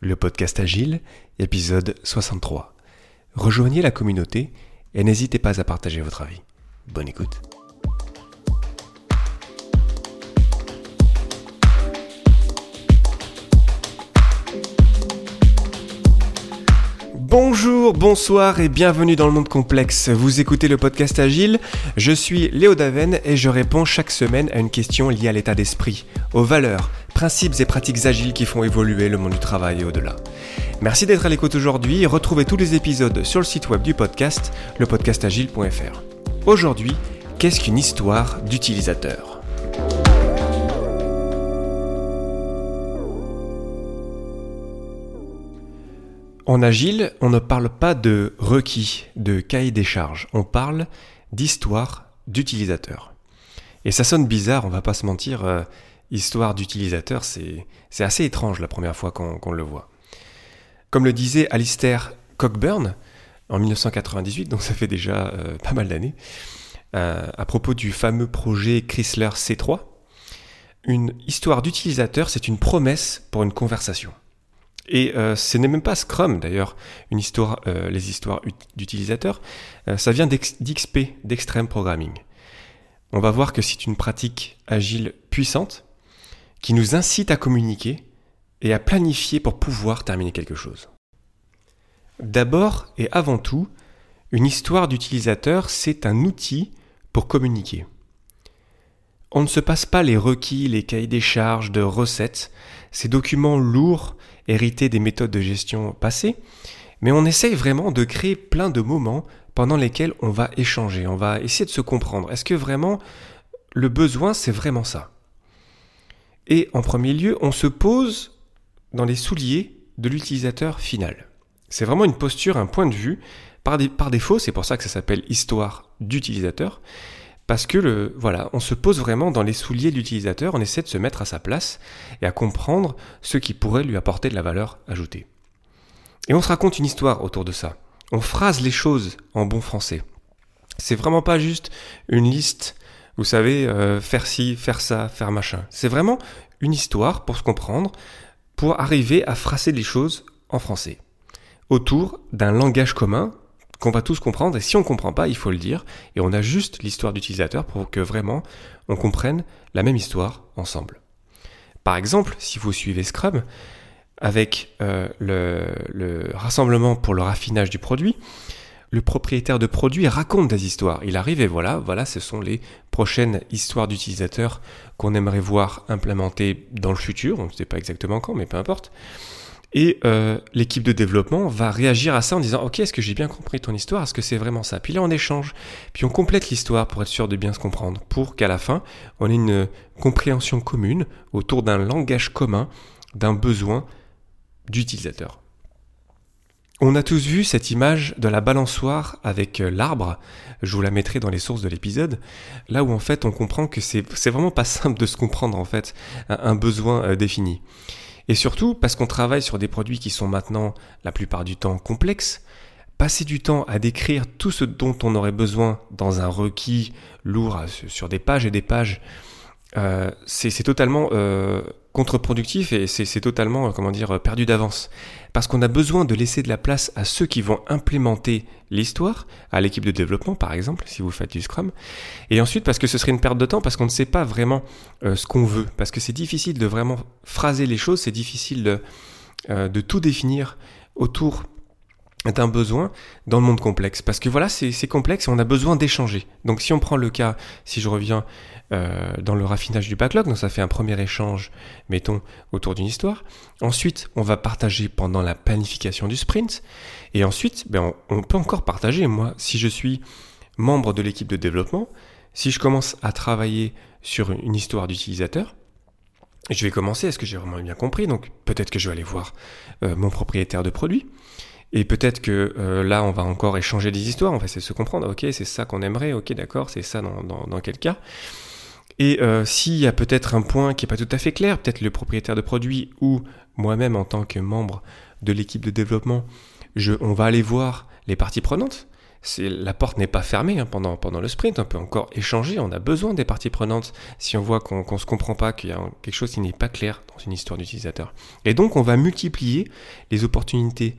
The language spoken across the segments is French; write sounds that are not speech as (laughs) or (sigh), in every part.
le podcast Agile, épisode 63. Rejoignez la communauté et n'hésitez pas à partager votre avis. Bonne écoute. Bonjour, bonsoir et bienvenue dans le monde complexe. Vous écoutez le podcast Agile, je suis Léo Daven et je réponds chaque semaine à une question liée à l'état d'esprit, aux valeurs, principes et pratiques agiles qui font évoluer le monde du travail et au-delà. Merci d'être à l'écoute aujourd'hui et retrouvez tous les épisodes sur le site web du podcast, lepodcastagile.fr. Aujourd'hui, qu'est-ce qu'une histoire d'utilisateur? En agile, on ne parle pas de requis, de cahier des charges, on parle d'histoire d'utilisateur. Et ça sonne bizarre, on va pas se mentir, euh, histoire d'utilisateur, c'est assez étrange la première fois qu'on le voit. Comme le disait Alistair Cockburn en 1998, donc ça fait déjà euh, pas mal d'années, euh, à propos du fameux projet Chrysler C3, une histoire d'utilisateur, c'est une promesse pour une conversation. Et euh, ce n'est même pas Scrum d'ailleurs, une histoire, les histoires d'utilisateurs, ça vient d'XP, d'Extreme Programming. On va voir que c'est une pratique agile puissante qui nous incite à communiquer et à planifier pour pouvoir terminer quelque chose. D'abord et avant tout, une histoire d'utilisateur, c'est un outil pour communiquer. On ne se passe pas les requis, les cahiers des charges de recettes, ces documents lourds hérités des méthodes de gestion passées, mais on essaye vraiment de créer plein de moments pendant lesquels on va échanger, on va essayer de se comprendre. Est-ce que vraiment le besoin, c'est vraiment ça? Et en premier lieu, on se pose dans les souliers de l'utilisateur final. C'est vraiment une posture, un point de vue. Par, défaut, c'est pour ça que ça s'appelle histoire d'utilisateur parce que voilà, on se pose vraiment dans les souliers de l'utilisateur, on essaie de se mettre à sa place et à comprendre ce qui pourrait lui apporter de la valeur ajoutée. Et on se raconte une histoire autour de ça. On phrase les choses en bon français. C'est vraiment pas juste une liste, vous savez, euh, faire ci, faire ça, faire machin. C'est vraiment une histoire pour se comprendre, pour arriver à phraser les choses en français. Autour d'un langage commun qu'on va tous comprendre, et si on ne comprend pas, il faut le dire, et on a juste l'histoire d'utilisateur pour que vraiment on comprenne la même histoire ensemble. Par exemple, si vous suivez Scrum, avec euh, le, rassemblement pour le raffinage du produit, le propriétaire de produit raconte des histoires. Il arrive et voilà, voilà, ce sont les prochaines histoires d'utilisateurs qu'on aimerait voir implémentées dans le futur. On ne sait pas exactement quand, mais peu importe. Et euh, l'équipe de développement va réagir à ça en disant Ok, est-ce que j'ai bien compris ton histoire? Est-ce que c'est vraiment ça? Puis là, on échange. Puis on complète l'histoire pour être sûr de bien se comprendre. Pour qu'à la fin, on ait une compréhension commune autour d'un langage commun, d'un besoin d'utilisateur. On a tous vu cette image de la balançoire avec euh, l'arbre. Je vous la mettrai dans les sources de l'épisode. Là où en fait on comprend que c'est vraiment pas (laughs) simple de se comprendre en fait un besoin euh, défini. Et surtout parce qu'on travaille sur des produits qui sont maintenant la plupart du temps complexes, passer du temps à décrire tout ce dont on aurait besoin dans un requis lourd sur des pages et des pages, euh, c'est totalement euh, contre-productif et c'est totalement, euh, comment dire, perdu d'avance. Parce qu'on a besoin de laisser de la place à ceux qui vont implémenter l'histoire, à l'équipe de développement par exemple, si vous faites du Scrum. Et ensuite parce que ce serait une perte de temps, parce qu'on ne sait pas vraiment ce qu'on veut, parce que c'est difficile de vraiment phraser les choses, c'est difficile de, de tout définir autour d'un besoin dans le monde complexe. Parce que voilà, c'est complexe et on a besoin d'échanger. Donc si on prend le cas, si je reviens euh, dans le raffinage du backlog, donc ça fait un premier échange, mettons, autour d'une histoire. Ensuite, on va partager pendant la planification du sprint. Et ensuite, ben, on, peut encore partager. Moi, si je suis membre de l'équipe de développement, si je commence à travailler sur une histoire d'utilisateur, je vais commencer, est-ce que j'ai vraiment bien compris? Donc peut-être que je vais aller voir euh, mon propriétaire de produit. Et peut-être que euh, là, on va encore échanger des histoires, on va essayer de se comprendre, ok, c'est ça qu'on aimerait, ok, d'accord, c'est ça dans, quel cas. Et euh, s'il y a peut-être un point qui n'est pas tout à fait clair, peut-être le propriétaire de produit ou moi-même en tant que membre de l'équipe de développement, on va aller voir les parties prenantes. la porte n'est pas fermée hein, pendant, pendant le sprint, on peut encore échanger, on a besoin des parties prenantes si on voit qu'on ne se comprend pas, qu'il y a quelque chose qui n'est pas clair dans une histoire d'utilisateur. Et donc on va multiplier les opportunités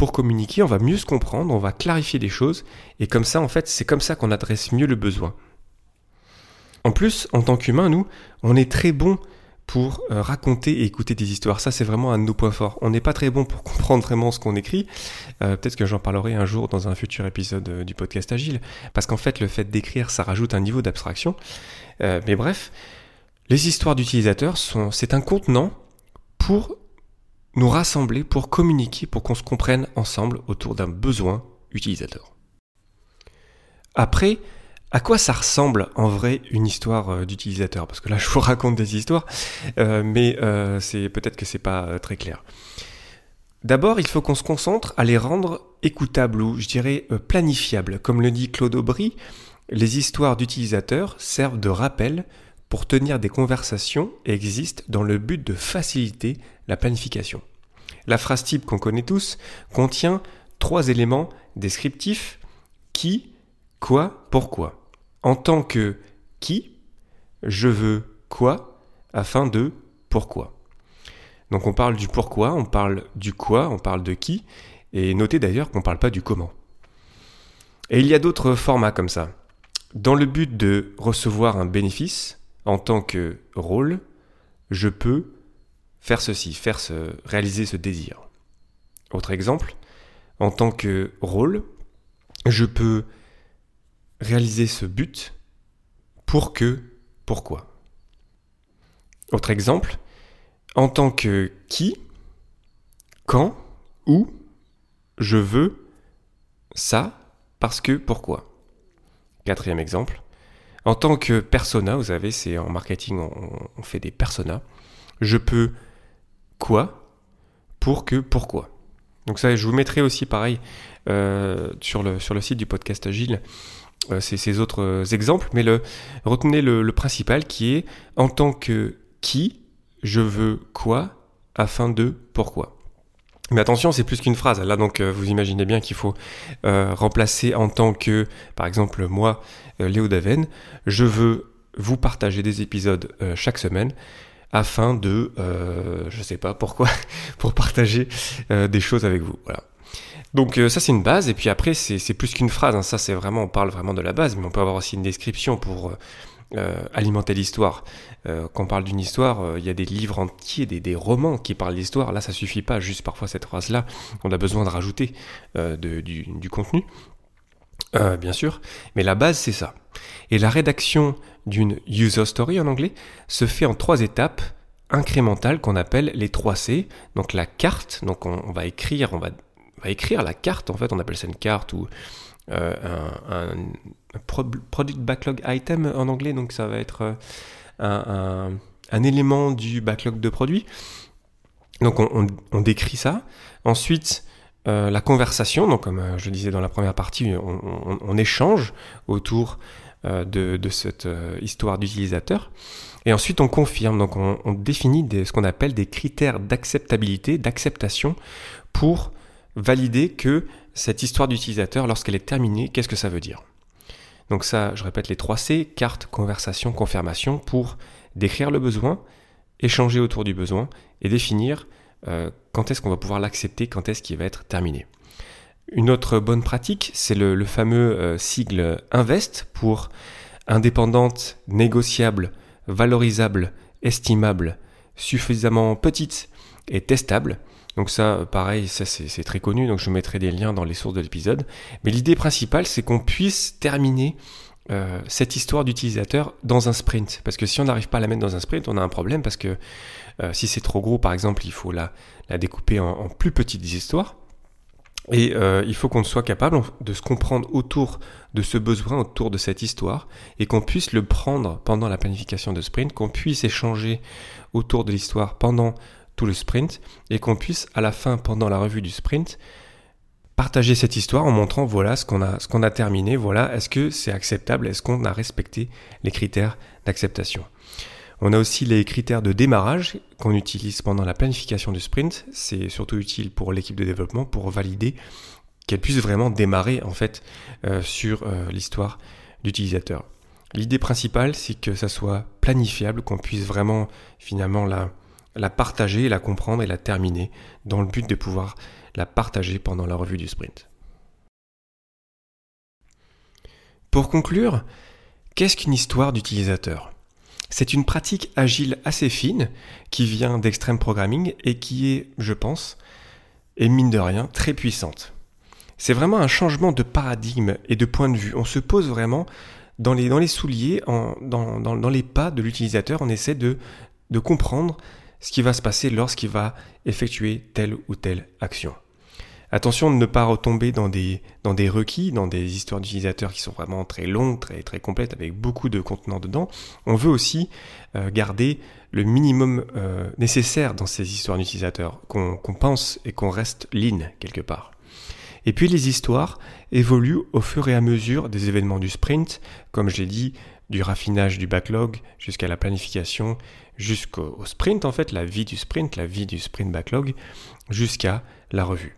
pour communiquer, on va mieux se comprendre, on va clarifier des choses, et comme ça, en fait, c'est comme ça qu'on adresse mieux le besoin. En plus, en tant qu'humain, nous, on est très bon pour euh, raconter et écouter des histoires. Ça, c'est vraiment un de nos points forts. On n'est pas très bon pour (laughs) comprendre vraiment ce qu'on écrit. Euh, peut-être que j'en parlerai un jour dans un futur épisode euh, du podcast Agile. Parce qu'en fait, le fait d'écrire, ça rajoute un niveau d'abstraction. mais bref, les histoires d'utilisateurs, sont, c'est un contenant pour nous rassembler, pour communiquer, pour qu'on se comprenne ensemble autour d'un besoin utilisateur. Après, à quoi ça ressemble en vrai une histoire euh, d'utilisateur? Parce que là, (laughs) je vous raconte des histoires, euh, mais euh, c'est peut-être que c'est pas très clair. D'abord, il faut qu'on se concentre à les rendre écoutables ou, je dirais, planifiables. Comme le dit Claude Aubry, les histoires d'utilisateurs servent de rappel pour tenir des conversations et existent dans le but de faciliter la planification. La phrase type qu'on connaît tous contient trois éléments descriptifs qui, quoi, pourquoi en tant que qui, je veux quoi afin de pourquoi. Donc on parle du pourquoi, on parle du quoi, on parle de qui, et notez d'ailleurs qu'on ne parle pas du comment. Et il y a d'autres formats comme ça. Dans le but de recevoir un bénéfice, en tant que rôle, je peux faire ceci, faire ce, réaliser ce désir. Autre exemple, en tant que rôle, je peux réaliser ce but pour que, pourquoi. Autre exemple, en tant que qui, quand, où, je veux ça, parce que, pourquoi. Quatrième exemple, en tant que persona, vous savez, c'est en marketing, on, fait des personas, je peux quoi, pour que, pourquoi. Donc ça, je vous mettrai aussi pareil euh, sur, le, site du podcast Agile euh, ces, autres exemples, mais le, retenez le, principal qui est en tant que qui, je veux quoi, afin de pourquoi. Mais attention, c'est plus qu'une phrase. Là, donc, euh, vous imaginez bien qu'il faut remplacer en tant que, par exemple, moi, Léo Daven, je veux vous partager des épisodes chaque semaine afin de, je sais pas pourquoi, (laughs) pour partager des choses avec vous. Voilà. Donc euh, ça c'est une base, et puis après c'est plus qu'une phrase, hein. ça c'est vraiment, on parle vraiment de la base, mais on peut avoir aussi une description pour euh, euh, alimenter l'histoire. quand on parle d'une histoire, il y a des livres entiers, des, romans qui parlent d'histoire, là ça suffit pas, juste parfois cette phrase-là, on a besoin de rajouter du, contenu, bien sûr, mais la base c'est ça. Et la rédaction d'une user story en anglais se fait en trois étapes incrémentales qu'on appelle les 3 C, donc la carte, donc on va écrire, on va va écrire la carte, en fait, on appelle ça une carte ou euh, un, product backlog item en anglais, donc ça va être euh, un, élément du backlog de produits. Donc on, décrit ça. Ensuite, euh, la conversation, donc comme je disais dans la première partie, on, échange autour de, cette histoire d'utilisateur. Et ensuite, on confirme, donc on, définit ce qu'on appelle des critères d'acceptabilité, d'acceptation pour valider que cette histoire d'utilisateur, lorsqu'elle est terminée, qu'est-ce que ça veut dire? Donc ça, je répète les 3 C, carte, conversation, confirmation, pour décrire le besoin, échanger autour du besoin et définir euh, quand est-ce qu'on va pouvoir l'accepter, quand est-ce qu'il va être terminé. Une autre bonne pratique, c'est le, fameux euh, sigle INVEST pour indépendante, négociable, valorisable, estimable, suffisamment petite et testable. Donc ça, pareil, ça c'est très connu, donc je mettrai des liens dans les sources de l'épisode. Mais l'idée principale, c'est qu'on puisse terminer euh, cette histoire d'utilisateur dans un sprint. Parce que si on n'arrive pas à la mettre dans un sprint, on a un problème, parce que euh, si c'est trop gros, par exemple, il faut la, découper en, plus petites histoires. Et euh, il faut qu'on soit capable de se comprendre autour de ce besoin, autour de cette histoire, et qu'on puisse le prendre pendant la planification de sprint, qu'on puisse échanger autour de l'histoire pendant le sprint et qu'on puisse à la fin, pendant la revue du sprint, partager cette histoire en montrant voilà ce qu'on a, ce qu'on a terminé, voilà est-ce que c'est acceptable, est-ce qu'on a respecté les critères d'acceptation. On a aussi les critères de démarrage qu'on utilise pendant la planification du sprint. C'est surtout utile pour l'équipe de développement pour valider qu'elle puisse vraiment démarrer en fait euh, sur euh, l'histoire d'utilisateur. L'idée principale, c'est que ça soit planifiable, qu'on puisse vraiment finalement la, la partager, la comprendre et la terminer dans le but de pouvoir la partager pendant la revue du sprint. Pour conclure, qu'est-ce qu'une histoire d'utilisateur? C'est une pratique agile assez fine qui vient d'extreme programming et qui est, je pense, et mine de rien, très puissante. C'est vraiment un changement de paradigme et de point de vue. On se pose vraiment dans les, souliers, dans, les pas de l'utilisateur, on essaie de comprendre ce qui va se passer lorsqu'il va effectuer telle ou telle action. Attention de ne pas retomber dans des, dans des requis, dans des histoires d'utilisateurs qui sont vraiment très longues, très, très complètes, avec beaucoup de contenants dedans. On veut aussi euh, garder le minimum euh, nécessaire dans ces histoires d'utilisateurs, qu'on pense et qu'on reste lean quelque part. Et puis les histoires évoluent au fur et à mesure des événements du sprint, comme j'ai dit, du raffinage du backlog jusqu'à la planification, jusqu'au sprint en fait, la vie du sprint, la vie du sprint backlog, jusqu'à la revue.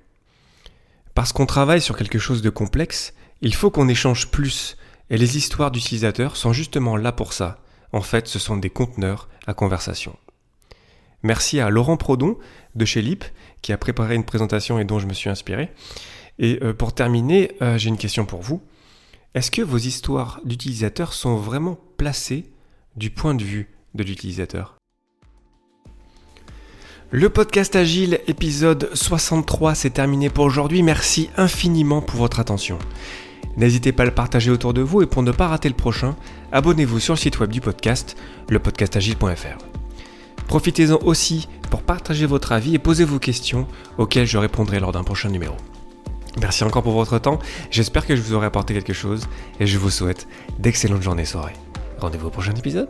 Parce qu'on travaille sur quelque chose de complexe, il faut qu'on échange plus, et les histoires d'utilisateurs sont justement là pour ça. En fait, ce sont des conteneurs à conversation. Merci à Laurent Prodon de chez LIP qui a préparé une présentation et dont je me suis inspiré. Et euh, pour terminer, euh, j'ai une question pour vous. Est-ce que vos histoires d'utilisateurs sont vraiment placées du point de vue de l'utilisateur? Le podcast Agile, épisode 63, c'est terminé pour aujourd'hui. Merci infiniment pour votre attention. N'hésitez pas à le partager autour de vous et pour ne pas rater le prochain, abonnez-vous sur le site web du podcast, lepodcastagile.fr. Profitez-en aussi pour partager votre avis et poser vos questions auxquelles je répondrai lors d'un prochain numéro. Merci encore pour votre temps, j'espère que je vous aurai apporté quelque chose et je vous souhaite d'excellentes journées et soirées. Rendez-vous au prochain épisode